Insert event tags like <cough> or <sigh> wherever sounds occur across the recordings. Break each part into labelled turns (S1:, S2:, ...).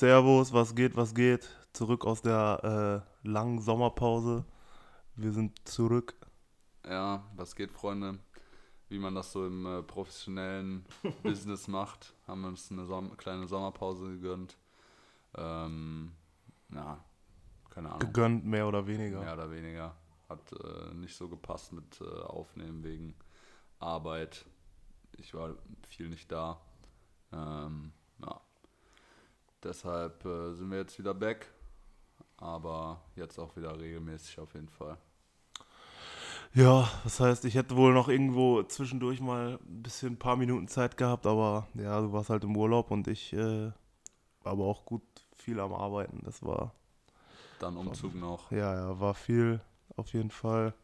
S1: Servus, was geht, was geht? Zurück aus der äh, langen Sommerpause. Wir sind zurück.
S2: Ja, was geht, Freunde? Wie man das so im äh, professionellen <laughs> Business macht, haben wir uns eine Som kleine Sommerpause gegönnt. Ähm, ja, keine Ahnung.
S1: Gegönnt, mehr oder weniger.
S2: Mehr oder weniger. Hat äh, nicht so gepasst mit äh, Aufnehmen wegen Arbeit. Ich war viel nicht da. Ähm, ja. Deshalb äh, sind wir jetzt wieder back. Aber jetzt auch wieder regelmäßig auf jeden Fall.
S1: Ja, das heißt, ich hätte wohl noch irgendwo zwischendurch mal ein bisschen ein paar Minuten Zeit gehabt, aber ja, du warst halt im Urlaub und ich äh, war aber auch gut viel am Arbeiten. Das war.
S2: Dann Umzug
S1: war,
S2: noch.
S1: Ja, ja, war viel auf jeden Fall.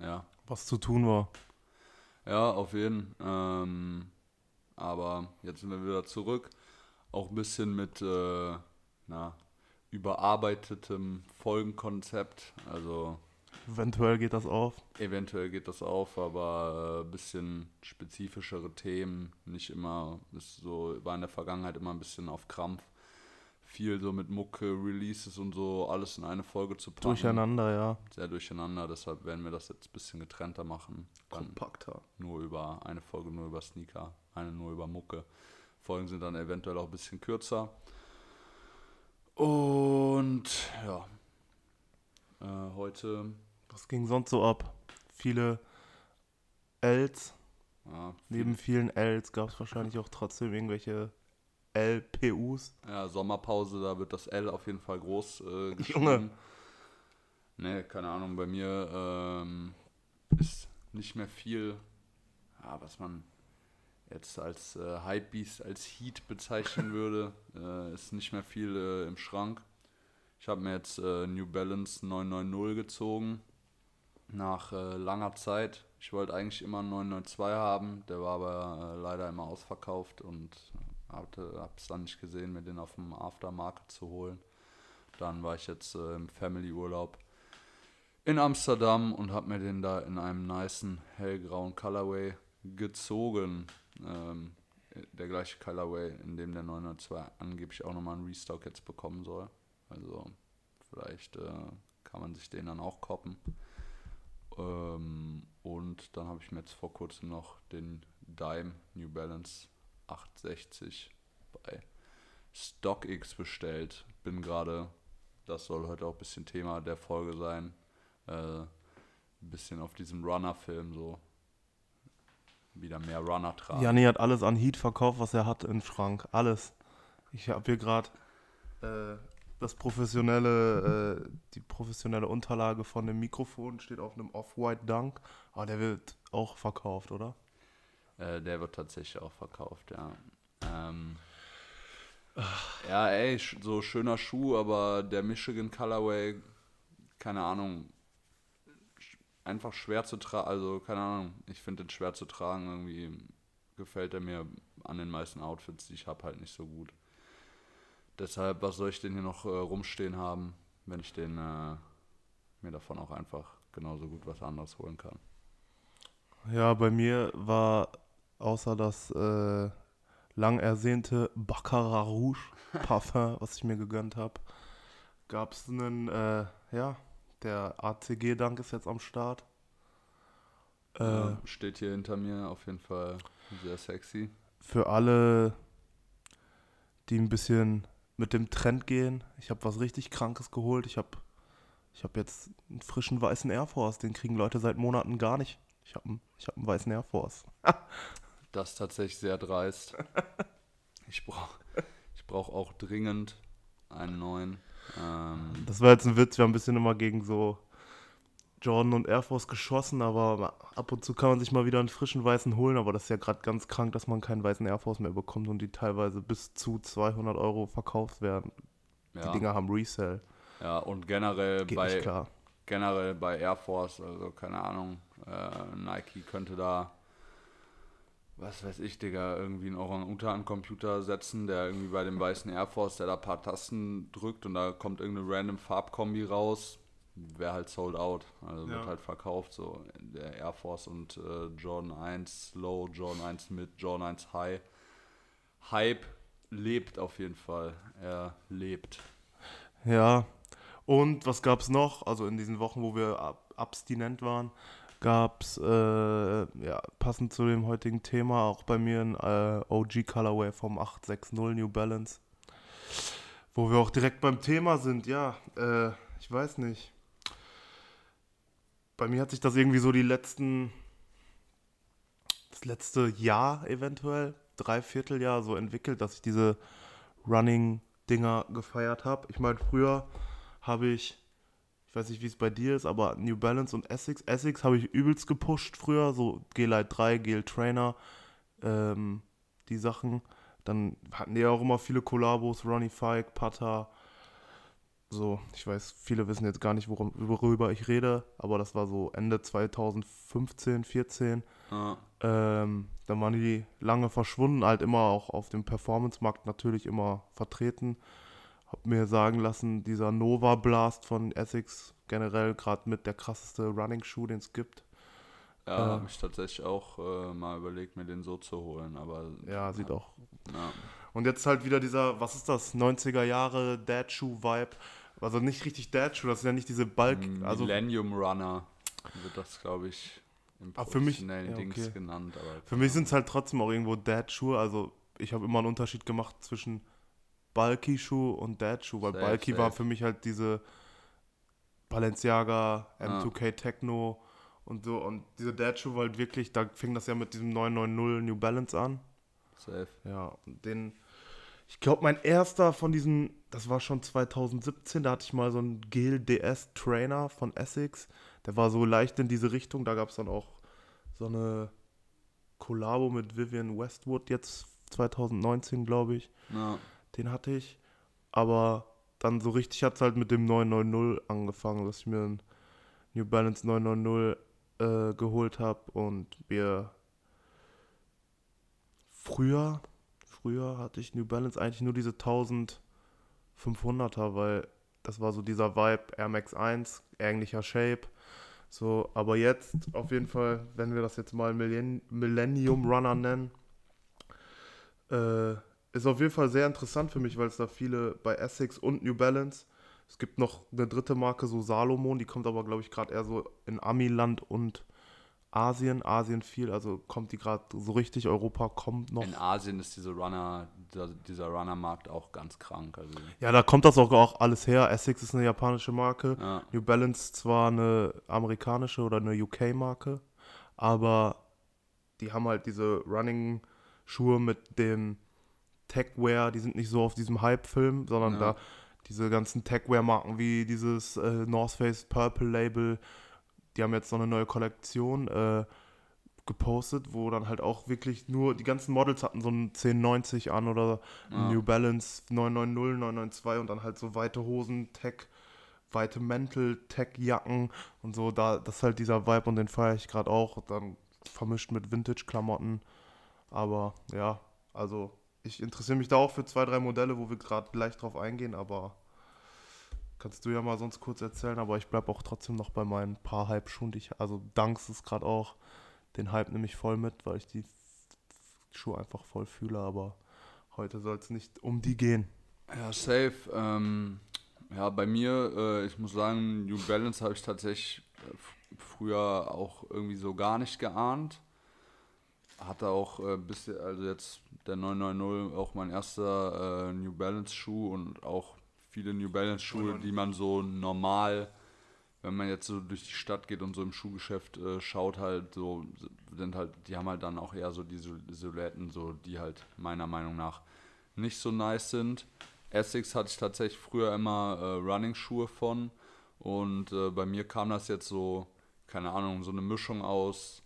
S2: Ja.
S1: Was zu tun war.
S2: Ja, auf jeden Fall. Ähm, aber jetzt sind wir wieder zurück. Auch ein bisschen mit äh, na, überarbeitetem Folgenkonzept. Also
S1: eventuell geht das auf.
S2: Eventuell geht das auf, aber ein äh, bisschen spezifischere Themen. Nicht immer, ist so, war in der Vergangenheit immer ein bisschen auf Krampf. Viel so mit Mucke, Releases und so, alles in eine Folge zu
S1: packen. Durcheinander, ja.
S2: Sehr durcheinander, deshalb werden wir das jetzt ein bisschen getrennter machen.
S1: Dann Kompakter.
S2: Nur über eine Folge, nur über Sneaker, eine nur über Mucke. Folgen sind dann eventuell auch ein bisschen kürzer. Und ja, äh, heute.
S1: Was ging sonst so ab? Viele Ls. Ja, viel Neben vielen Ls gab es wahrscheinlich auch trotzdem irgendwelche LPUs.
S2: Ja, Sommerpause, da wird das L auf jeden Fall groß äh, geschrieben. Junge. Ne, keine Ahnung, bei mir ähm, ist nicht mehr viel, ja, was man jetzt als äh, Hypebeast, als Heat bezeichnen würde, <laughs> äh, ist nicht mehr viel äh, im Schrank. Ich habe mir jetzt äh, New Balance 990 gezogen, nach äh, langer Zeit. Ich wollte eigentlich immer einen 992 haben, der war aber äh, leider immer ausverkauft und habe es dann nicht gesehen, mir den auf dem Aftermarket zu holen. Dann war ich jetzt im Family-Urlaub in Amsterdam und habe mir den da in einem niceen hellgrauen Colorway gezogen. Ähm, der gleiche Colorway, in dem der 902 angeblich auch nochmal einen Restock jetzt bekommen soll. Also vielleicht äh, kann man sich den dann auch koppen. Ähm, und dann habe ich mir jetzt vor kurzem noch den Dime New Balance 860 bei StockX bestellt. Bin gerade, das soll heute auch ein bisschen Thema der Folge sein, äh, ein bisschen auf diesem Runner-Film so wieder mehr Runner tragen.
S1: Janni hat alles an Heat verkauft, was er hat im Schrank. Alles. Ich habe hier gerade äh, das professionelle, äh, die professionelle Unterlage von dem Mikrofon steht auf einem Off-White Dunk. Aber ah, der wird auch verkauft, oder?
S2: Äh, der wird tatsächlich auch verkauft, ja. Ähm, ja, ey, so schöner Schuh, aber der Michigan Colorway, keine Ahnung, einfach schwer zu tragen. Also, keine Ahnung, ich finde den schwer zu tragen. Irgendwie gefällt er mir an den meisten Outfits, die ich habe, halt nicht so gut. Deshalb, was soll ich denn hier noch äh, rumstehen haben, wenn ich den äh, mir davon auch einfach genauso gut was anderes holen kann?
S1: Ja, bei mir war außer das äh, lang ersehnte Baccarat Rouge Parfum, was ich mir gegönnt habe, gab es einen, äh, ja, der ACG-Dank ist jetzt am Start.
S2: Äh, steht hier hinter mir auf jeden Fall sehr sexy.
S1: Für alle, die ein bisschen mit dem Trend gehen, ich habe was richtig Krankes geholt. Ich habe ich hab jetzt einen frischen weißen Air Force, den kriegen Leute seit Monaten gar nicht. Ich habe einen, hab einen weißen Air Force. <laughs>
S2: das ist tatsächlich sehr dreist. Ich brauche ich brauch auch dringend einen neuen.
S1: Ähm, das war jetzt ein Witz, wir haben ein bisschen immer gegen so Jordan und Air Force geschossen, aber ab und zu kann man sich mal wieder einen frischen weißen holen, aber das ist ja gerade ganz krank, dass man keinen weißen Air Force mehr bekommt und die teilweise bis zu 200 Euro verkauft werden. Ja. Die Dinger haben Resell.
S2: Ja, und generell Geht bei, generell bei Air Force, also keine Ahnung, äh, Nike könnte da was weiß ich, Digga, irgendwie einen Orang-Utan-Computer setzen, der irgendwie bei dem weißen Air Force, der da ein paar Tasten drückt und da kommt irgendeine random Farbkombi raus, wäre halt sold out. Also ja. wird halt verkauft, so der Air Force und äh, Jordan 1 Low, Jordan 1 Mid, Jordan 1 High. Hype lebt auf jeden Fall. Er lebt.
S1: Ja. Und was gab es noch? Also in diesen Wochen, wo wir ab abstinent waren, gab es, äh, ja, passend zu dem heutigen Thema, auch bei mir ein äh, OG Colorway vom 860 New Balance. Wo wir auch direkt beim Thema sind, ja, äh, ich weiß nicht. Bei mir hat sich das irgendwie so die letzten, das letzte Jahr eventuell, Dreivierteljahr so entwickelt, dass ich diese Running-Dinger gefeiert habe. Ich meine, früher habe ich, ich weiß nicht, wie es bei dir ist, aber New Balance und Essex. Essex habe ich übelst gepusht früher, so G-Lite 3, Gel Trainer, ähm, die Sachen. Dann hatten die auch immer viele Kollabos, Ronnie Fike, Pata, so, ich weiß, viele wissen jetzt gar nicht, worum, worüber ich rede, aber das war so Ende 2015, 14.
S2: Ja.
S1: Ähm, dann waren die lange verschwunden, halt immer auch auf dem Performance-Markt natürlich immer vertreten. Hab mir sagen lassen, dieser Nova Blast von Essex generell gerade mit der krasseste Running-Shoe, den es gibt.
S2: Ja,
S1: Äh.
S2: habe ich tatsächlich auch äh, mal überlegt, mir den so zu holen, aber
S1: Ja, sieht auch.
S2: ja,
S1: Und jetzt halt wieder dieser, was ist das, 90er Jahre Dad-Shoe-Vibe. Also nicht richtig Dad-Shoe, das sind ja nicht diese Bulk, also
S2: Millennium Runner wird das, glaube ich, im
S1: Ah, für mich-
S2: professionellen
S1: ja,
S2: Dings
S1: okay.
S2: genannt. Aber
S1: Für mich sind es halt trotzdem auch irgendwo Dad-Schuhe. Also ich habe immer einen Unterschied gemacht zwischen Bulky-Schuh und Dad-Schuh, weil
S2: Safe,
S1: war
S2: safe.
S1: für mich halt diese Balenciaga,
S2: Ja.
S1: M2K Techno und so. Und diese Dad-Schuh war halt wirklich, da fing das ja mit diesem 990 New Balance an.
S2: safe.
S1: Ja, und den, ich glaube, mein erster von diesen, das war schon 2017, da hatte ich mal so einen Gel DS Trainer von Essex. Der war so leicht in diese Richtung. Da gab es dann auch so eine Kollabo mit Vivian Westwood jetzt 2019, glaube ich.
S2: Ja,
S1: Den hatte ich. Aber dann so richtig hat es halt mit dem 990 angefangen, dass ich mir einen New Balance 990 äh, geholt habe und wir früher, früher hatte ich New Balance eigentlich nur diese 1500er, weil das war so dieser Vibe Air Max 1, ähnlicher Shape. So, aber jetzt auf jeden Fall, wenn wir das jetzt mal Millenn Millennium Runner nennen, äh, ist auf jeden Fall sehr interessant für mich, weil es da viele bei Essex und New Balance. Es gibt noch eine dritte Marke, so Salomon, die kommt aber, glaube ich, gerade eher so in Amiland und Asien. Asien viel, also kommt die gerade so richtig. Europa kommt noch.
S2: In Asien ist diese Runner, dieser, Runner-Markt auch ganz krank. Also,
S1: Ja, da kommt das auch, auch alles her. Essex ist eine japanische Marke.
S2: ja,
S1: New Balance zwar eine amerikanische oder eine UK-Marke, aber die haben halt diese Running-Schuhe mit dem Techwear, die sind nicht so auf diesem Hype-Film, sondern
S2: Ja.
S1: da diese ganzen Techwear-Marken wie dieses äh, North Face Purple Label, die haben jetzt so eine neue Kollektion äh, gepostet, wo dann halt auch wirklich nur, die ganzen Models hatten so ein 1090 an oder
S2: Ja.
S1: New Balance 990, 992 und dann halt so weite Hosen, Tech, weite Mäntel, Tech-Jacken und so, da, das ist halt dieser Vibe und den feiere ich gerade auch, dann vermischt mit Vintage-Klamotten, aber ja, also ich interessiere mich da auch für zwei, drei Modelle, wo wir gerade gleich drauf eingehen, aber kannst du ja mal sonst kurz erzählen, aber ich bleibe auch trotzdem noch bei meinen paar Hype-Schuhen, die ich, also Dunks ist gerade auch, den Hype nehme ich voll mit, weil ich die Schuhe einfach voll fühle, aber heute soll es nicht um die gehen.
S2: Ja, safe. Ähm, ja, bei mir, äh, ich muss sagen, New Balance habe ich tatsächlich äh, früher auch irgendwie so gar nicht geahnt. Hatte auch äh, bis, also jetzt der 990 auch mein erster äh, New Balance Schuh und auch viele New Balance Schuhe, die man so normal, wenn man jetzt so durch die Stadt geht und so im Schuhgeschäft äh, schaut, halt so, sind halt, die haben halt dann auch eher so diese Silhouetten, so, die halt meiner Meinung nach nicht so nice sind. Essex hatte ich tatsächlich früher immer äh, Running-Schuhe von und äh, bei mir kam das jetzt so, keine Ahnung, so eine Mischung aus,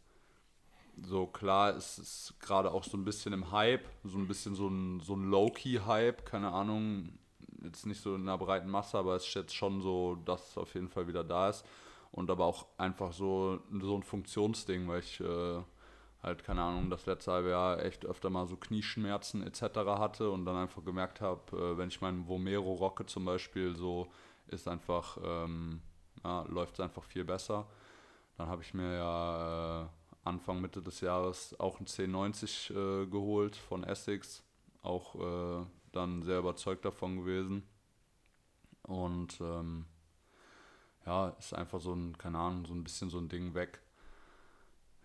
S2: so klar, es ist gerade auch so ein bisschen im Hype, so ein bisschen so ein, so ein Low-Key-Hype, keine Ahnung, jetzt nicht so in einer breiten Masse, aber es ist jetzt schon so, dass es auf jeden Fall wieder da ist und aber auch einfach so, so ein Funktionsding, weil ich äh, halt, keine Ahnung, das letzte halbe Jahr echt öfter mal so Knieschmerzen etc. hatte und dann einfach gemerkt habe, äh, wenn ich meinen Vomero rocke zum Beispiel, so ist einfach, ähm, ja, läuft es einfach viel besser. Dann habe ich mir ja äh, Anfang, Mitte des Jahres auch ein 1090 äh, geholt von Essex auch äh, dann sehr überzeugt davon gewesen. Und ähm, ja, ist einfach so ein, keine Ahnung, so ein bisschen so ein Ding weg.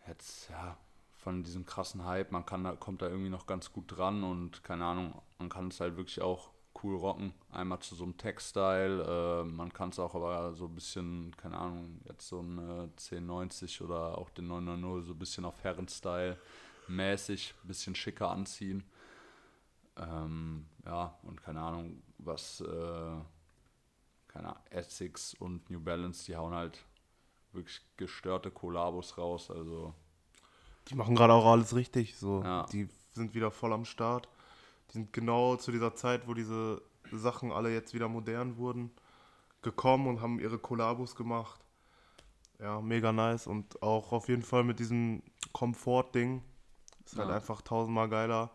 S2: Jetzt, ja, von diesem krassen Hype, man kann da, kommt da irgendwie noch ganz gut dran und keine Ahnung, man kann es halt wirklich auch cool rocken. Einmal zu so einem Tech-Style, äh, man kann es auch aber so ein bisschen, keine Ahnung, jetzt so ein äh, 1090 oder auch den 990 so ein bisschen auf Herren-Style mäßig, ein bisschen schicker anziehen. Ähm, ja, und keine Ahnung, was, äh, keine Ahnung, Essex und New Balance, die hauen halt wirklich gestörte Kollabos raus, also.
S1: Die machen gerade auch alles richtig, so.
S2: Ja.
S1: Die sind wieder voll am Start. Die sind genau zu dieser Zeit, wo diese Sachen alle jetzt wieder modern wurden, gekommen und haben ihre Kollabos gemacht. Ja, mega nice und auch auf jeden Fall mit diesem Komfort-Ding. Ist halt
S2: Ja.
S1: einfach tausendmal geiler,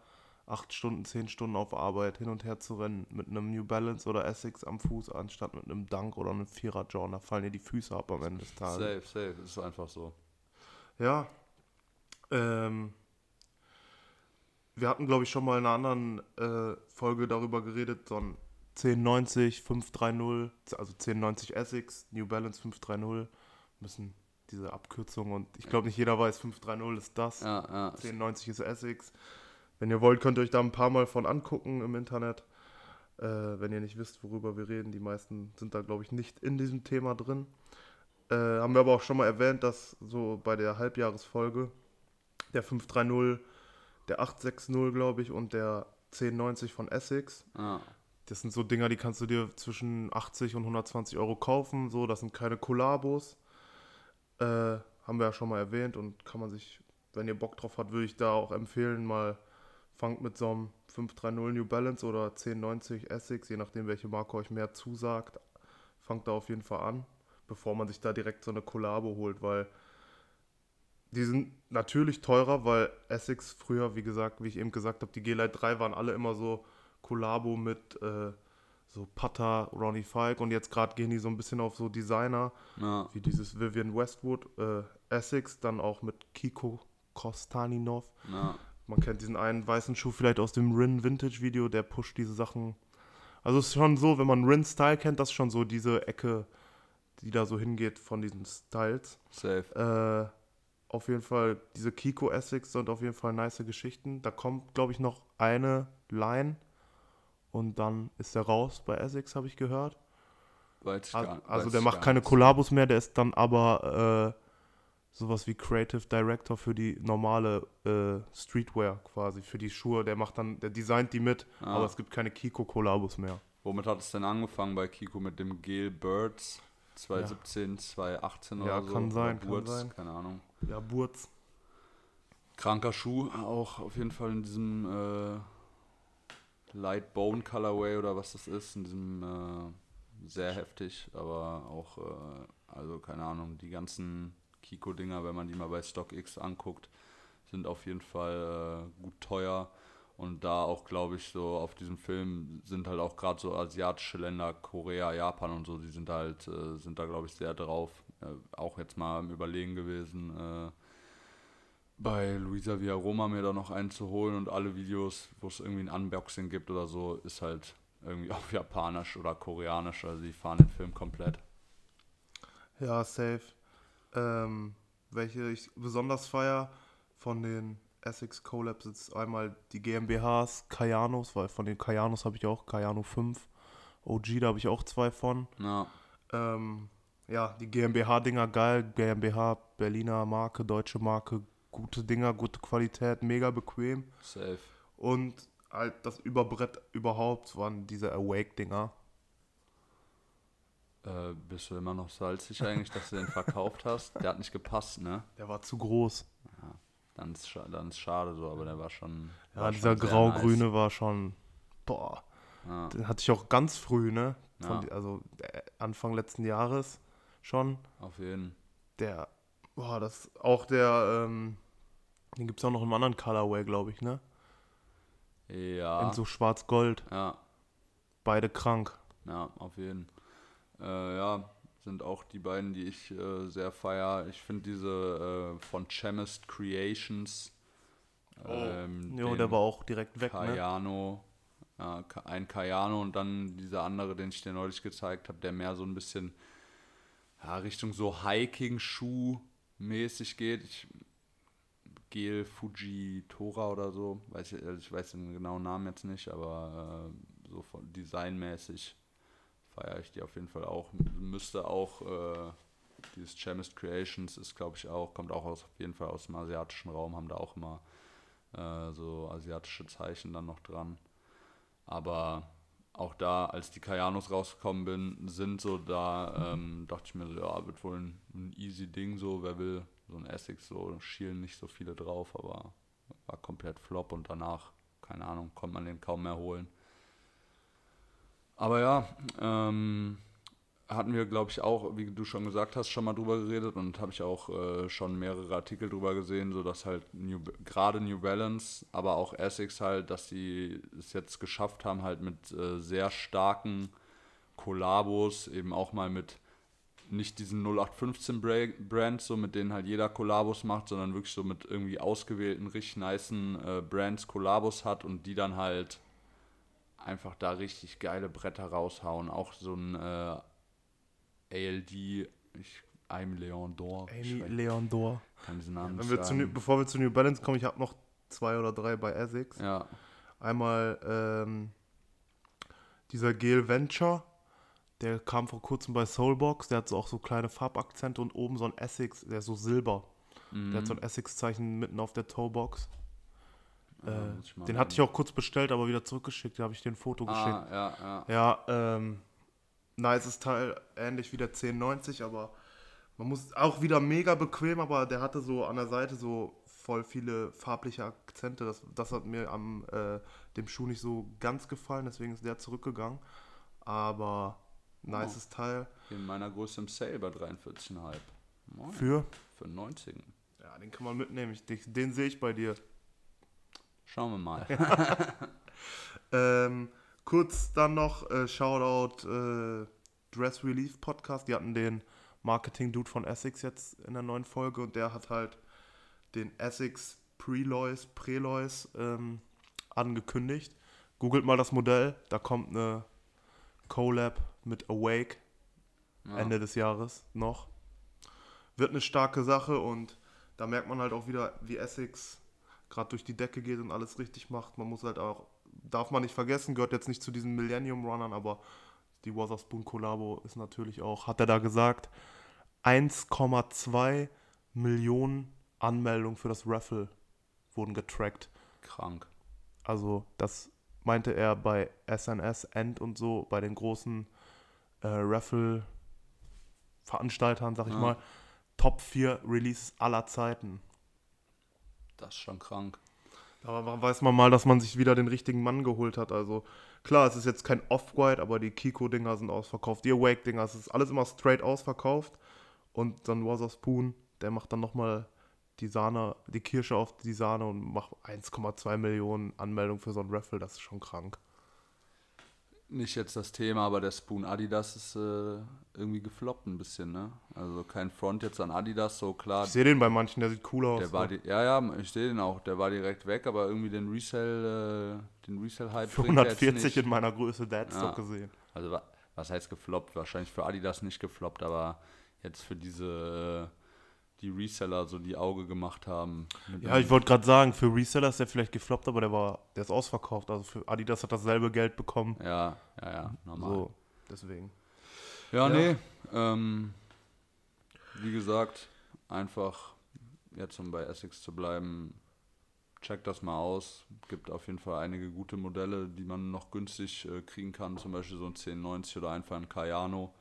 S1: acht Stunden, zehn Stunden auf Arbeit hin und her zu rennen mit einem New Balance oder Essex am Fuß, anstatt mit einem Dunk oder einem Vierer John. Da fallen dir die Füße ab am Ende des Tages.
S2: Safe, safe, ist einfach so.
S1: Ja. Ähm, wir hatten, glaube ich, schon mal in einer anderen äh, Folge darüber geredet, so ein 1090, 530, also 1090 Essex, New Balance 530, müssen diese Abkürzung und ich glaube nicht jeder weiß, 530 ist das,
S2: Ja, ja.
S1: 1090 ist Essex. Wenn ihr wollt, könnt ihr euch da ein paar Mal von angucken im Internet. Äh, wenn ihr nicht wisst, worüber wir reden, die meisten sind da, glaube ich, nicht in diesem Thema drin. Äh, haben wir aber auch schon mal erwähnt, dass so bei der Halbjahresfolge der 530, der 860, glaube ich, und der 1090 von Essex,
S2: ja.
S1: das sind so Dinger, die kannst du dir zwischen 80 und 120 Euro kaufen. So, das sind keine Kollabos. Äh, haben wir ja schon mal erwähnt und kann man sich, wenn ihr Bock drauf habt, würde ich da auch empfehlen, mal fangt mit so einem 530 New Balance oder 1090 Essex, je nachdem welche Marke euch mehr zusagt, fangt da auf jeden Fall an, bevor man sich da direkt so eine Kollabo holt, weil die sind natürlich teurer, weil Essex früher, wie gesagt, wie ich eben gesagt habe, die G-Lite 3 waren alle immer so Kollabo mit äh, so Pata, Ronnie Fike und jetzt gerade gehen die so ein bisschen auf so Designer,
S2: ja.
S1: wie dieses Vivian Westwood, äh, Essex, dann auch mit Kiko Kostaninov.
S2: ja.
S1: Man kennt diesen einen weißen Schuh vielleicht aus dem Rin Vintage Video, der pusht diese Sachen. Also es ist schon so, wenn man Rin Style kennt, das ist schon so diese Ecke, die da so hingeht von diesen Styles.
S2: Safe.
S1: Äh, auf jeden Fall, diese Kiko Essex sind auf jeden Fall nice Geschichten. Da kommt, glaube ich, noch eine Line und dann ist er raus bei Essex, habe ich gehört.
S2: Weiß ich
S1: Al-
S2: gar-
S1: Also der macht keine. Kollabos mehr, der ist dann aber äh, sowas wie Creative Director für die normale äh, Streetwear quasi, für die Schuhe. Der macht dann, der designt die mit,
S2: Ah.
S1: aber es gibt keine Kiko-Kollabos mehr.
S2: Womit hat es denn angefangen bei Kiko mit dem Gel Birds 2017, 2018
S1: Ja,
S2: oder so?
S1: kann sein,
S2: Oder
S1: kann sein.
S2: Keine Ahnung.
S1: Ja, Burz.
S2: Kranker Schuh, auch auf jeden Fall in diesem äh, Light Bone Colorway oder was das ist, in diesem äh, sehr heftig, aber auch, äh, also keine Ahnung, die ganzen Kiko-Dinger, wenn man die mal bei StockX anguckt, sind auf jeden Fall äh, gut teuer. Und da auch, glaube ich, so auf diesem Film sind halt auch gerade so asiatische Länder, Korea, Japan und so, die sind halt, äh, sind da, glaube ich, sehr drauf. Äh, auch jetzt mal im Überlegen gewesen, äh, bei Luisa Villaroma mir da noch einen zu holen und alle Videos, wo es irgendwie ein Unboxing gibt oder so, ist halt irgendwie <laughs> auf Japanisch oder Koreanisch. Also die fahren den Film komplett.
S1: Ja, safe. Ähm, welche ich besonders feier von den Essex Collabs ist einmal die GmbHs, Kayanos, weil von den Kayanos habe ich auch Kayano 5. OG, da habe ich auch zwei von.
S2: Ja,
S1: Ähm, ja, die GmbH-Dinger geil. GmbH, Berliner Marke, deutsche Marke, gute Dinger, gute Qualität, mega bequem.
S2: safe.
S1: Und halt das Überbrett überhaupt waren diese Awake-Dinger.
S2: Äh, bist du immer noch salzig eigentlich, dass du den verkauft hast? Der hat nicht gepasst, ne?
S1: Der war zu groß.
S2: Dann ist, ist schade so, aber der war schon.
S1: Ja,
S2: war
S1: dieser grau-grüne war schon, boah.
S2: Nice.
S1: Den hatte ich auch ganz früh, ne?
S2: Ja.
S1: die- Also äh, Anfang letzten Jahres schon.
S2: Ja, auf jeden
S1: Der, boah, das auch der, ähm, den gibt es auch noch im anderen Colorway, glaube ich, ne?
S2: Ja.
S1: In so schwarz-gold.
S2: ja,
S1: Beide krank.
S2: ja, auf jeden. Äh, ja, sind auch die beiden, die ich äh, sehr feier. Ich finde diese äh, von Chemist Creations,
S1: Oh. Ähm, jo, der war auch direkt weg,
S2: Cayano, ne? Äh, ein Cayano und dann dieser andere, den ich dir neulich gezeigt habe, der mehr so ein bisschen ja, Richtung so Hiking-Schuh mäßig geht. Ich, Gel Fuji Tora oder so, weiß ich, also ich weiß den genauen Namen jetzt nicht, aber äh, so von designmäßig feiere ich die auf jeden Fall auch. Müsste auch äh, dieses Chemist Creations ist, glaube ich, auch, kommt auch aus, auf jeden Fall aus dem asiatischen Raum, haben da auch immer äh, so asiatische Zeichen dann noch dran. Aber auch da, als die Kayanos rausgekommen bin, sind so da, ähm, dachte ich mir so, ja, wird wohl ein, ein, easy Ding so, wer will so ein Essex, so schielen nicht so viele drauf, aber war komplett flop und danach, keine Ahnung, konnte man den kaum mehr holen. Aber ja, ähm, hatten wir, glaube ich, auch, wie du schon gesagt hast, schon mal drüber geredet und habe ich auch äh, schon mehrere Artikel drüber gesehen, so dass halt gerade New Balance, aber auch Essex halt, dass sie es jetzt geschafft haben, halt mit äh, sehr starken Kollabos, eben auch mal mit nicht diesen 0815 Brands, so mit denen halt jeder Kollabos macht, sondern wirklich so mit irgendwie ausgewählten, richtig nicen äh, Brands Kollabos hat und die dann halt einfach da richtig geile Bretter raushauen. Auch so ein äh, ALD, ich, I'm Leon Dor.
S1: Amy Leon Dor.
S2: Kann diesen Namen
S1: ja, wir zu, Bevor wir zu New Balance kommen, ich habe noch zwei oder drei bei Essex.
S2: Ja.
S1: Einmal ähm, dieser Gel Venture, der kam vor kurzem bei Soulbox, der hat so auch so kleine Farbakzente und oben so ein Essex, der ist so silber. Mhm. Der hat so ein Essex-Zeichen mitten auf der Toebox. Äh, den hatte ich auch kurz bestellt, aber wieder zurückgeschickt. Da habe ich dir ein Foto ah, geschickt.
S2: Ja, ja.
S1: Ja, ähm, nices Teil, ähnlich wie der 1090, aber man muss auch wieder mega bequem, aber der hatte so an der Seite so voll viele farbliche Akzente. Das, das hat mir am äh, dem Schuh nicht so ganz gefallen, deswegen ist der zurückgegangen. Aber nices oh. Teil.
S2: In meiner Größe im Sale bei 43,5.
S1: Für?
S2: Für 90.
S1: Ja, den kann man mitnehmen. Ich, den, den sehe ich bei dir.
S2: Schauen wir mal. <laughs>
S1: ähm, kurz dann noch äh, Shoutout äh, Dress Relief Podcast. Die hatten den Marketing-Dude von Essex jetzt in der neuen Folge und der hat halt den Essex Prelois, Prelois ähm, angekündigt. Googelt mal das Modell, da kommt eine Collab mit Awake ja. Ende des Jahres noch. Wird eine starke Sache und da merkt man halt auch wieder, wie Essex gerade durch die Decke geht und alles richtig macht. Man muss halt auch, darf man nicht vergessen, gehört jetzt nicht zu diesen Millennium Runnern, aber die Wotherspoon Collabo ist natürlich auch, hat er da gesagt, 1,2 Millionen Anmeldungen für das Raffle wurden getrackt.
S2: Krank.
S1: Also das meinte er bei SNS, End und so, bei den großen äh, Raffle-Veranstaltern, sag ich ja. mal, Top 4 Releases aller Zeiten.
S2: Das ist schon krank.
S1: Da weiß man mal, dass man sich wieder den richtigen Mann geholt hat. Also klar, es ist jetzt kein Off-White, aber die Kiko-Dinger sind ausverkauft. Die Awake-Dinger, es ist alles immer straight ausverkauft. Und dann of Spoon, der macht dann nochmal die Sahne, die Kirsche auf die Sahne und macht 1,2 Millionen Anmeldungen für so ein Raffle. Das ist schon krank
S2: nicht jetzt das Thema, aber der Spoon Adidas ist äh, irgendwie gefloppt ein bisschen, ne? Also kein Front jetzt an Adidas, so klar.
S1: Ich sehe den bei manchen, der sieht cool aus.
S2: Der war die, ja, ja, ich sehe den auch. Der war direkt weg, aber irgendwie den Resell, äh, den Resell-Hype.
S1: Für 140 in meiner Größe Deadstock ja. gesehen.
S2: Also was heißt gefloppt? Wahrscheinlich für Adidas nicht gefloppt, aber jetzt für diese die Reseller so die Auge gemacht haben.
S1: Ja, ich wollte gerade sagen, für Reseller ist der vielleicht gefloppt, aber der war, der ist ausverkauft. Also für Adidas hat dasselbe Geld bekommen.
S2: Ja, ja, ja, normal. So,
S1: deswegen.
S2: Ja, ja. nee. Ähm, wie gesagt, einfach jetzt um bei Essex zu bleiben, checkt das mal aus. Gibt auf jeden Fall einige gute Modelle, die man noch günstig äh, kriegen kann. Zum Beispiel so ein 1090 oder einfach ein Cayano.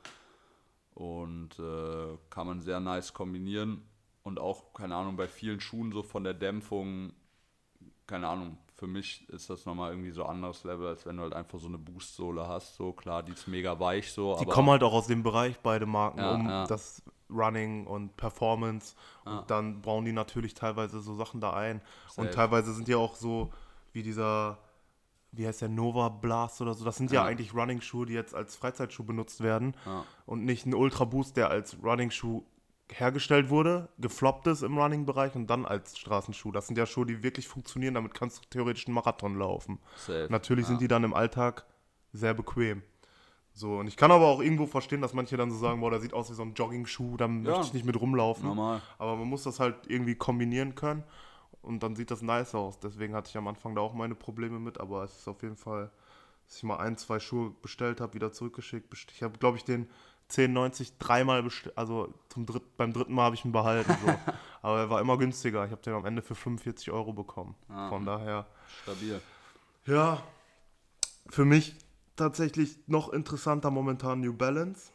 S2: Und äh, kann man sehr nice kombinieren und auch, keine Ahnung, bei vielen Schuhen so von der Dämpfung, keine Ahnung, für mich ist das nochmal irgendwie so anderes Level, als wenn du halt einfach so eine Boost-Sohle hast. So klar, die ist mega weich so.
S1: Die kommen halt auch aus dem Bereich, beide Marken, ja, um ja. das Running und Performance. Ja. Und dann bauen die natürlich teilweise so Sachen da ein. Safe. Und teilweise sind die auch so wie dieser, wie heißt der, Nova Blast oder so. Das sind ja, eigentlich Running-Schuhe, die jetzt als Freizeitschuh benutzt werden. Und nicht ein Ultra Boost, der als Running-Schuh hergestellt wurde, gefloppt ist im Running-Bereich und dann als Straßenschuh. Das sind ja Schuhe, die wirklich funktionieren, damit kannst du theoretisch einen Marathon laufen.
S2: Safe.
S1: Natürlich
S2: ja.
S1: sind die dann im Alltag sehr bequem. So, und ich kann aber auch irgendwo verstehen, dass manche dann so sagen, boah, der sieht aus wie so ein Jogging-Schuh, da möchte ich nicht mit rumlaufen.
S2: Normal.
S1: Aber man muss das halt irgendwie kombinieren können und dann sieht das nice aus. Deswegen hatte ich am Anfang da auch meine Probleme mit, aber es ist auf jeden Fall, dass ich mal ein, zwei Schuhe bestellt habe, wieder zurückgeschickt. Ich habe, glaube ich, den 1090 dreimal bestellt, also zum dritt, beim dritten Mal habe ich ihn behalten. So. <laughs> aber er war immer günstiger. Ich habe den am Ende für 45 Euro bekommen.
S2: Ah.
S1: Von daher.
S2: Stabil.
S1: Ja, für mich tatsächlich noch interessanter momentan New Balance.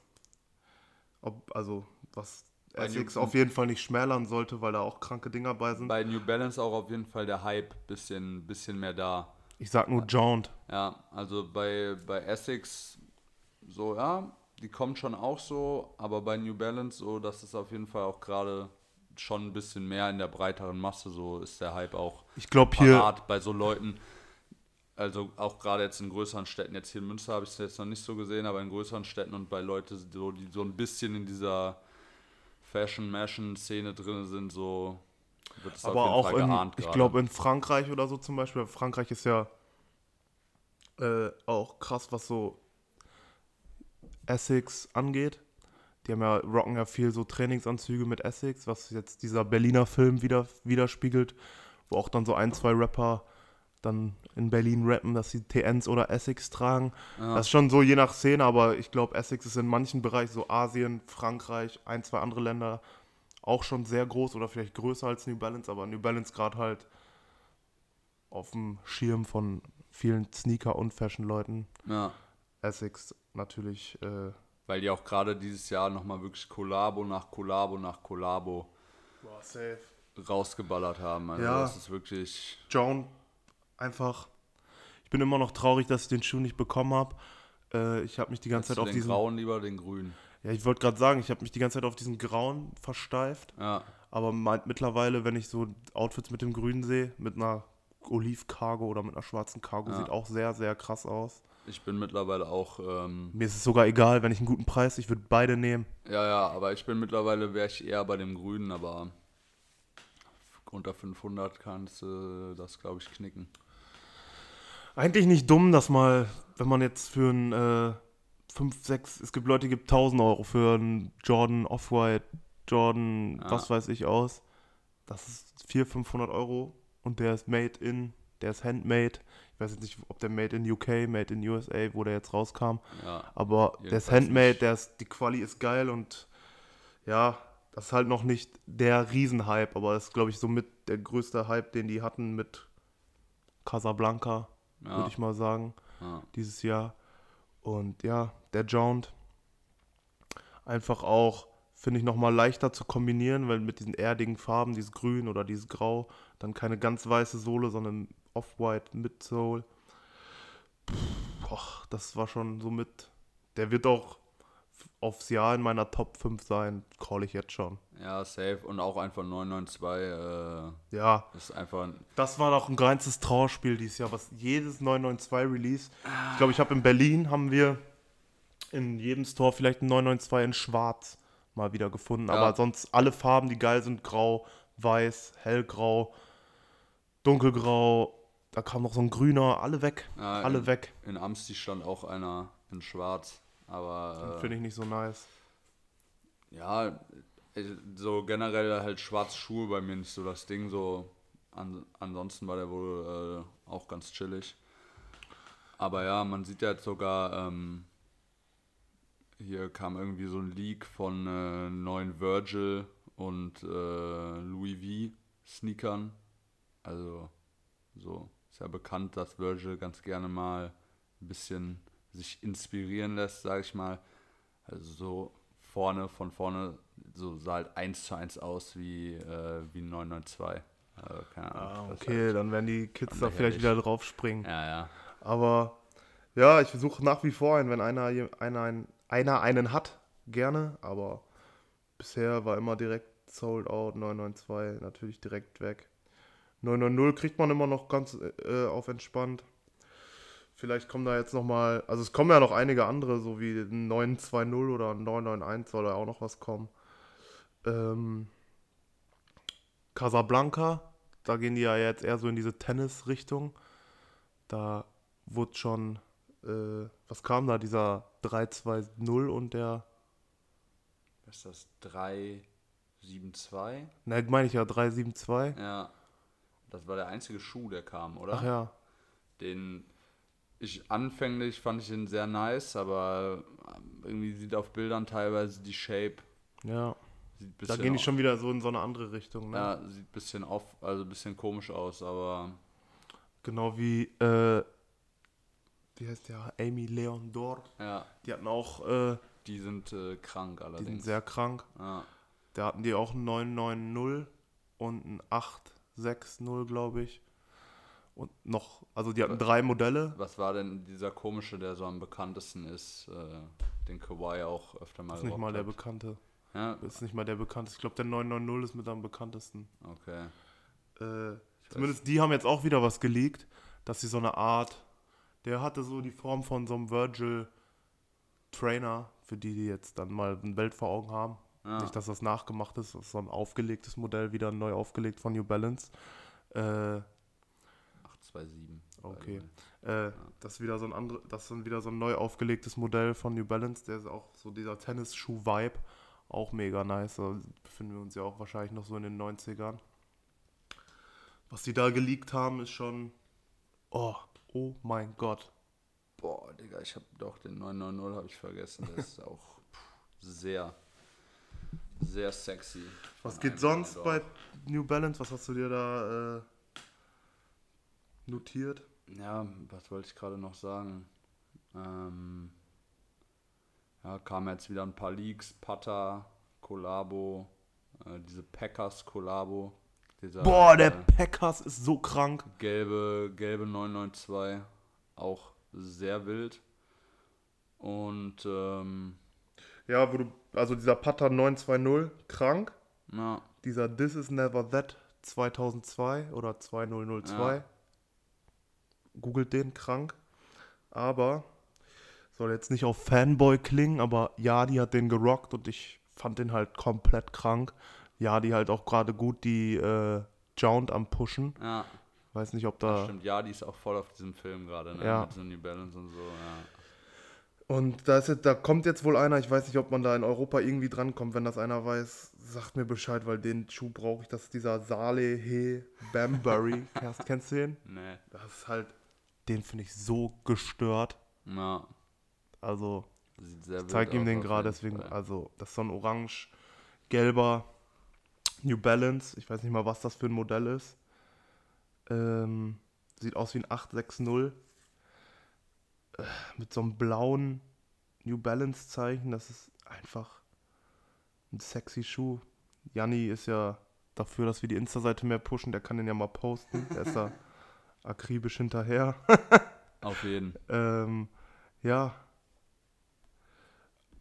S1: Ob, also, was Essex auf jeden Fall nicht schmälern sollte, weil da auch kranke Dinger bei sind.
S2: Bei New Balance auch auf jeden Fall der Hype bisschen, bisschen mehr da.
S1: Ich sag nur Jaunt.
S2: Ja, also bei, bei Essex so, ja, die kommt schon auch so, aber bei New Balance so, das ist auf jeden Fall auch gerade schon ein bisschen mehr in der breiteren Masse, so ist der Hype auch
S1: Ich glaube hier,
S2: parat bei so Leuten. Also auch gerade jetzt in größeren Städten, jetzt hier in Münster habe ich es jetzt noch nicht so gesehen, aber in größeren Städten und bei Leuten, so, die so ein bisschen in dieser Fashion-Mashen-Szene drin sind, so wird es
S1: aber
S2: auf jeden
S1: auch
S2: Fall
S1: in, ich glaube in Frankreich oder so zum Beispiel. Frankreich ist ja äh, auch krass, was so Essex angeht. Die haben ja, rocken ja viel so Trainingsanzüge mit Essex, was jetzt dieser Berliner Film wieder, widerspiegelt, wo auch dann so ein, zwei Rapper dann in Berlin rappen, dass sie TNs oder Essex tragen.
S2: Ja.
S1: Das ist schon so je nach Szene, aber ich glaube, Essex ist in manchen Bereichen, so Asien, Frankreich, ein, zwei andere Länder, auch schon sehr groß oder vielleicht größer als New Balance, aber New Balance gerade halt auf dem Schirm von vielen Sneaker- und Fashion-Leuten.
S2: ja.
S1: Essex natürlich, äh,
S2: Weil die auch gerade dieses Jahr nochmal wirklich Kollabo nach Kollabo nach Kollabo
S1: boah, safe.
S2: rausgeballert haben. Also
S1: Ja.
S2: das ist wirklich.
S1: John, einfach, ich bin immer noch traurig, dass ich den Schuh nicht bekommen habe. Äh, ich habe mich die ganze
S2: Hättest
S1: Zeit auf
S2: den
S1: diesen,
S2: grauen lieber den grünen.
S1: ja, ich wollte gerade sagen, ich habe mich die ganze Zeit auf diesen grauen versteift.
S2: Ja.
S1: Aber meint mittlerweile, wenn ich so Outfits mit dem Grünen sehe, mit einer Oliv-Cargo oder mit einer schwarzen Cargo,
S2: Ja.
S1: sieht auch sehr, sehr krass aus.
S2: Ich bin mittlerweile auch. Ähm,
S1: Mir ist es sogar egal, wenn ich einen guten Preis, ich würde beide nehmen.
S2: ja, ja, aber ich bin mittlerweile, wäre ich eher bei dem grünen, aber unter 500 kannst du das, glaube ich, knicken.
S1: Eigentlich nicht dumm, dass mal, wenn man jetzt für ein äh, 5, 6, es gibt Leute, die gibt 1000 Euro für einen Jordan Off-White, Jordan,
S2: Ja.
S1: was weiß ich aus. Das ist 400, 500 Euro und der ist made in, der ist handmade. Ich weiß jetzt nicht, ob der made in UK, made in USA, wo der jetzt rauskam.
S2: Ja.
S1: Aber der ist handmade,
S2: nicht.
S1: der ist, die Quali ist geil und ja, das ist halt noch nicht der Riesenhype, aber das ist, glaube ich, somit der größte Hype, den die hatten mit Casablanca,
S2: Ja.
S1: würde ich mal sagen,
S2: ja.
S1: dieses Jahr. Und ja, der Jaunt einfach auch, finde ich, nochmal leichter zu kombinieren, weil mit diesen erdigen Farben, dieses Grün oder dieses Grau, dann keine ganz weiße Sohle, sondern Off-White mit Soul. Pff, das war schon so mit. Der wird auch aufs Jahr in meiner Top 5 sein, call ich jetzt schon.
S2: ja, safe und auch einfach 992
S1: Ja,
S2: äh, ist einfach. ein-
S1: das war noch ein ganzes Trauerspiel dieses Jahr, was jedes 992 Release. Ich glaube, ich habe in Berlin haben wir in jedem Store vielleicht ein 992 in Schwarz mal wieder gefunden,
S2: Ja.
S1: aber sonst alle Farben, die geil sind, grau, weiß, hellgrau, dunkelgrau, da kam noch so ein grüner, alle weg,
S2: Ja,
S1: alle
S2: in,
S1: weg.
S2: In Amsti stand auch einer in Schwarz, aber. Äh,
S1: Finde ich nicht so nice.
S2: Ja, äh, so generell halt schwarze Schuhe bei mir nicht so das Ding. So an, ansonsten war der wohl äh, auch ganz chillig. Aber ja, man sieht ja jetzt sogar, ähm, hier kam irgendwie so ein Leak von äh, neuen Virgil und äh, Louis V Sneakern. Also so ist ja bekannt, dass Virgil ganz gerne mal ein bisschen sich inspirieren lässt, sage ich mal. Also so vorne, von vorne, so sah halt eins zu eins aus wie, äh, wie 992. Also, keine Ahnung.
S1: Ah, okay,
S2: Halt,
S1: dann werden die Kids da vielleicht wieder drauf springen.
S2: ja, ja.
S1: Aber ja, ich versuche nach wie vor einen, wenn einer, einer, einer einen hat, gerne. Aber bisher war immer direkt sold out, 992 natürlich direkt weg. 990 kriegt man immer noch ganz äh, auf entspannt. Vielleicht kommen da jetzt nochmal, also es kommen ja noch einige andere, so wie ein 920 oder ein 991 soll da auch noch was kommen. Ähm, Casablanca, da gehen die ja jetzt eher so in diese Tennis-Richtung. Da wurde schon, äh, was kam da, dieser 3-2-0 und der,
S2: Was ist das? 372?
S1: ne, meine ich ja, 3-7-2.
S2: Ja. Das war der einzige Schuh, der kam, oder?
S1: Ach ja,
S2: Den ich anfänglich fand ich ihn sehr nice, aber ähm, irgendwie sieht auf Bildern teilweise die Shape
S1: ja. Da gehen die schon wieder so in so eine andere Richtung, ne?
S2: ja, sieht ein bisschen auf, also ein bisschen komisch aus, aber
S1: Genau wie, äh, wie heißt der? Amy Leon Dor.
S2: ja,
S1: Die hatten auch, äh,
S2: die sind äh, krank
S1: die sind
S2: allerdings.
S1: sehr krank.
S2: ja.
S1: Da hatten die auch einen 990 und einen 860, glaube ich. Und noch, also die hatten drei Modelle.
S2: Was war denn dieser komische, der so am bekanntesten ist, äh, den Kawhi auch öfter mal
S1: ist nicht mal der
S2: gerockt
S1: bekannte.
S2: hat? Ja,
S1: ist nicht mal der bekannteste. Ich glaube, der 990 ist mit am bekanntesten.
S2: okay.
S1: Äh, zumindest die haben jetzt auch wieder was geleakt, dass sie so eine Art, der hatte so die Form von so einem Virgil Trainer, für die, die jetzt dann mal ein Bild vor Augen haben.
S2: Ja.
S1: Nicht, dass das nachgemacht ist, das ist so ein aufgelegtes Modell, wieder neu aufgelegt von New Balance. Äh,
S2: 827.
S1: Okay. Äh, das ist wieder so ein andere, das ist wieder so ein neu aufgelegtes Modell von New Balance, der ist auch so dieser Tennisschuh-Vibe, auch mega nice. Da befinden wir uns ja auch wahrscheinlich noch so in den 90ern. Was die da geleakt haben, ist schon. Oh, oh mein Gott.
S2: Boah, Digga, ich habe doch den 990 habe ich vergessen. Der ist <laughs> auch pff, sehr, sehr sexy.
S1: Was geht sonst bei New Balance? Was hast du dir da äh, notiert?
S2: Ja, was wollte ich gerade noch sagen? Ähm, ja, kamen jetzt wieder ein paar Leaks, Pata, Collabo, äh, diese Packers Collabo. Dieser,
S1: Boah, der
S2: äh,
S1: Packers ist so krank.
S2: gelbe, gelbe 992, auch sehr wild. Und ähm,
S1: Ja, wo du, also dieser Putter 920, krank.
S2: na,
S1: Dieser This is Never That 2002 oder 2002.
S2: Ja.
S1: Googelt den, krank. Aber, soll jetzt nicht auf Fanboy klingen, aber Yadi hat den gerockt und ich fand den halt komplett krank. Yadi halt auch gerade gut die äh, Jount am Pushen.
S2: ja,
S1: Weiß nicht, ob da.
S2: stimmt. Ja, die ist auch voll auf diesem Film gerade, ne?
S1: Ja.
S2: Mit so New Balance und so, ja.
S1: Und da, jetzt, da kommt jetzt wohl einer, ich weiß nicht, ob man da in Europa irgendwie drankommt. Wenn das einer weiß, sagt mir Bescheid, weil den Schuh brauche ich. Das ist dieser Saleh He Bambury. <laughs> Kennst, kennst du den?
S2: Nee.
S1: Das ist halt, den finde ich so gestört.
S2: Ja,
S1: Also,
S2: sieht sehr
S1: ich zeige ihm den gerade, deswegen,
S2: Fall.
S1: also, das ist so ein orange-gelber New Balance. Ich weiß nicht mal, was das für ein Modell ist. Ähm, sieht aus wie ein 860. Mit so einem blauen New Balance-Zeichen. Das ist einfach ein sexy Schuh. Janni ist ja dafür, dass wir die Insta-Seite mehr pushen. Der kann den ja mal posten. Der ist da <laughs> akribisch hinterher.
S2: Auf jeden.
S1: Ähm, ja.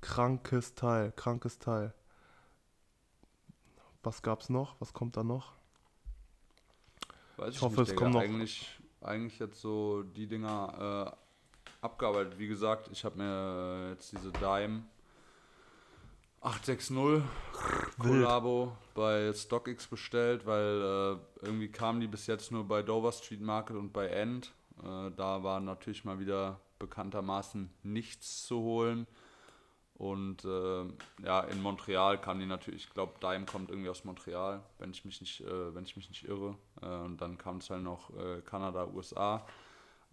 S1: Krankes Teil, krankes Teil. Was gab's noch? Was kommt da noch?
S2: Weiß
S1: Ich
S2: ich,
S1: hoffe,
S2: nicht,
S1: es
S2: Digga.
S1: kommen noch-
S2: Eigentlich, eigentlich jetzt so die Dinger äh, abgearbeitet. Wie gesagt, ich habe mir jetzt diese Dime 860 Collabo bei StockX bestellt, weil äh, irgendwie kamen die bis jetzt nur bei Dover Street Market und bei End. Äh, da war natürlich mal wieder bekanntermaßen nichts zu holen. Und äh, ja, in Montreal kam die natürlich, ich glaube, Dime kommt irgendwie aus Montreal, wenn ich mich nicht, äh, wenn ich mich nicht irre. Äh, und dann kam es halt noch äh, Kanada, USA.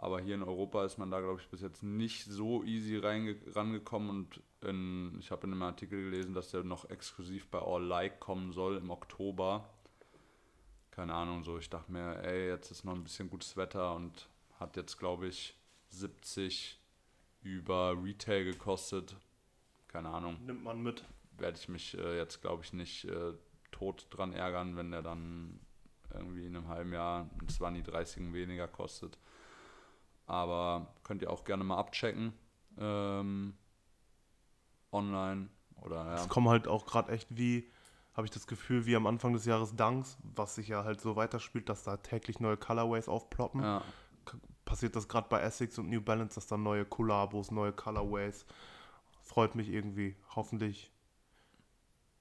S2: Aber hier in Europa ist man da, glaube ich, bis jetzt nicht so easy rangekommen. Und in, ich habe in einem Artikel gelesen, dass der noch exklusiv bei All Like kommen soll im Oktober. Keine Ahnung, so. Ich dachte mir, ey, jetzt ist noch ein bisschen gutes Wetter und hat jetzt, glaube ich, 70 über Retail gekostet. Keine Ahnung
S1: Nimmt man mit.
S2: werde ich mich äh, jetzt, glaube ich, nicht äh, tot dran ärgern, wenn der dann irgendwie in einem halben Jahr ein 20, 30 weniger kostet. Aber könnt ihr auch gerne mal abchecken. Ähm, online oder ja.
S1: Es kommen halt auch gerade echt wie, habe ich das Gefühl, wie am Anfang des Jahres Dunks, was sich ja halt so weiterspielt, dass da täglich neue Colorways aufploppen.
S2: ja.
S1: Passiert das gerade bei Essex und New Balance, dass da neue Collabos, neue Colorways. Freut mich irgendwie. Hoffentlich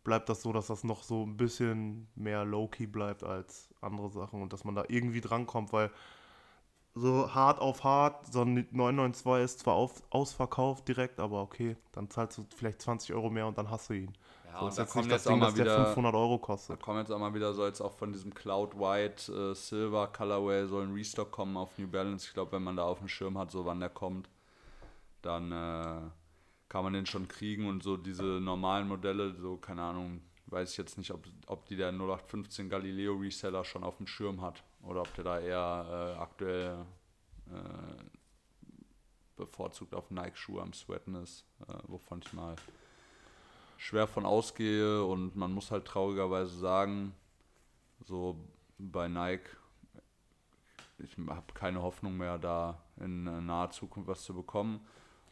S1: bleibt das so, dass das noch so ein bisschen mehr low-key bleibt als andere Sachen und dass man da irgendwie drankommt, weil so hart auf hart, so ein 992 ist zwar auf, ausverkauft direkt, aber okay, dann zahlst du vielleicht 20 Euro mehr und dann hast du ihn.
S2: Ja,
S1: so
S2: und da
S1: jetzt
S2: kommt jetzt auch
S1: Ding,
S2: mal
S1: dass der
S2: wieder-
S1: 500 Euro
S2: Da
S1: kostet.
S2: kommen jetzt auch mal wieder, soll jetzt auch von diesem Cloud White äh, Silver Colorway soll ein Restock kommen auf New Balance. Ich glaube, wenn man da auf dem Schirm hat, so wann der kommt, dann äh, kann man den schon kriegen und so diese normalen Modelle, so keine Ahnung, weiß ich jetzt nicht, ob, ob die der 0815 Galileo Reseller schon auf dem Schirm hat oder ob der da eher äh, aktuell äh, bevorzugt auf Nike-Schuhe am Sweaten ist, äh, wovon ich mal schwer von ausgehe und man muss halt traurigerweise sagen, so bei Nike, ich habe keine Hoffnung mehr da in naher Zukunft was zu bekommen.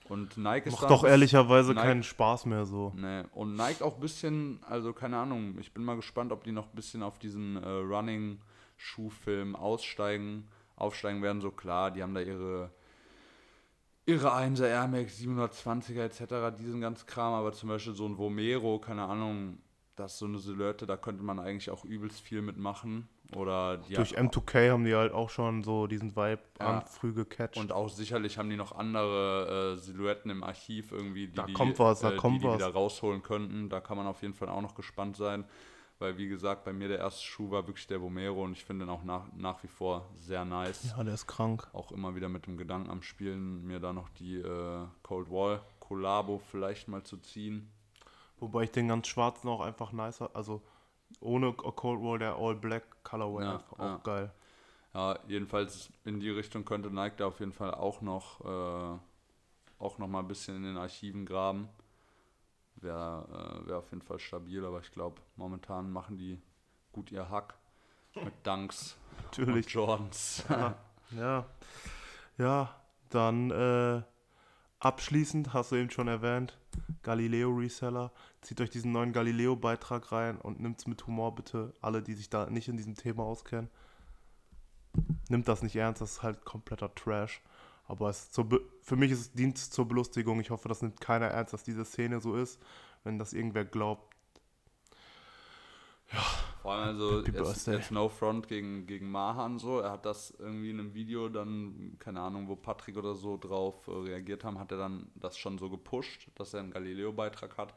S2: Und Nike ist
S1: Macht doch ehrlicherweise
S2: Nike-
S1: keinen Spaß mehr so.
S2: Nee. Und Nike auch ein bisschen, also keine Ahnung, ich bin mal gespannt, ob die noch ein bisschen auf diesen äh, Running-Schuhfilm aussteigen, aufsteigen werden. So klar, die haben da ihre, ihre 1er Air Max 720er etc., diesen ganzen Kram, aber zum Beispiel so ein Vomero, keine Ahnung, das ist so eine Silhouette, da könnte man eigentlich auch übelst viel mitmachen. Oder die
S1: Durch
S2: haben-
S1: M2K haben die halt auch schon so diesen Vibe
S2: Ja.
S1: früh gecatcht.
S2: Und auch sicherlich haben die noch andere äh, Silhouetten im Archiv irgendwie, die,
S1: Da
S2: die,
S1: kommt was, da
S2: äh,
S1: kommt
S2: die, die
S1: was.
S2: wieder rausholen könnten. Da kann man auf jeden Fall auch noch gespannt sein. Weil, wie gesagt, bei mir der erste Schuh war wirklich der Vomero und ich finde ihn auch nach, nach wie vor sehr nice.
S1: ja, der ist krank.
S2: Auch immer wieder mit dem Gedanken am Spielen, mir da noch die äh, Cold Wall Collabo vielleicht mal zu ziehen.
S1: Wobei ich den ganz schwarzen auch einfach nicer, also ohne Cold Wall der All Black Colorway
S2: Ja,
S1: einfach
S2: ja.
S1: auch geil.
S2: Ja, jedenfalls in die Richtung könnte Nike da auf jeden Fall auch noch, äh, auch noch mal ein bisschen in den Archiven graben. Wäre äh, wär auf jeden Fall stabil, aber ich glaube, momentan machen die gut ihr Hack mit Dunks <laughs>
S1: Natürlich.
S2: und Jordans.
S1: Ja, <laughs> ja. Ja, dann äh, abschließend, hast du eben schon erwähnt, Galileo Reseller. Zieht euch diesen neuen Galileo-Beitrag rein und nimmt's mit Humor bitte. Alle, die sich da nicht in diesem Thema auskennen. Nimmt das nicht ernst, das ist halt kompletter Trash. Aber es für mich ist es Dienst zur Belustigung. Ich hoffe, das nimmt keiner ernst, dass diese Szene so ist. Wenn das irgendwer glaubt,
S2: Vor allem also jetzt, jetzt No Front gegen, gegen Mahan so. Er hat das irgendwie in einem Video dann, keine Ahnung, wo Patrick oder so drauf äh, reagiert haben, hat er dann das schon so gepusht, dass er einen Galileo-Beitrag hat.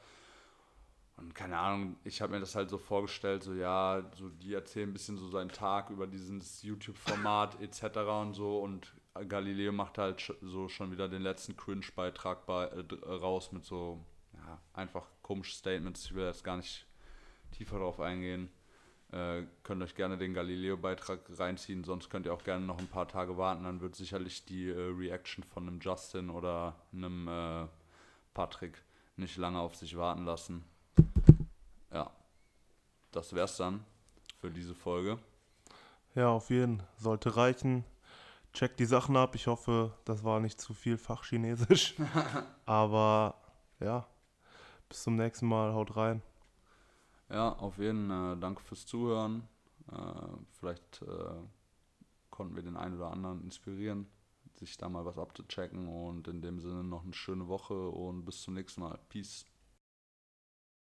S2: Und keine Ahnung, ich habe mir das halt so vorgestellt, so ja, so die erzählen ein bisschen so seinen Tag über dieses YouTube-Format etc. und so und Galileo macht halt so schon wieder den letzten Cringe-Beitrag bei, äh, äh, raus mit so, ja, einfach komischen Statements. Ich will jetzt gar nicht tiefer drauf eingehen. Äh, könnt euch gerne den Galileo-Beitrag reinziehen, sonst könnt ihr auch gerne noch ein paar Tage warten, dann wird sicherlich die äh, Reaction von einem Justin oder einem äh, Patrick nicht lange auf sich warten lassen. Ja, das wär's dann für diese Folge.
S1: Ja, auf jeden. Sollte reichen. Checkt die Sachen ab. Ich hoffe, das war nicht zu viel Fachchinesisch. <laughs> Aber ja, bis zum nächsten Mal. Haut rein.
S2: Ja, auf jeden Fall. Äh, danke fürs Zuhören. Äh, vielleicht äh, konnten wir den einen oder anderen inspirieren, sich da mal was abzuchecken. Und in dem Sinne noch eine schöne Woche und bis zum nächsten Mal. Peace.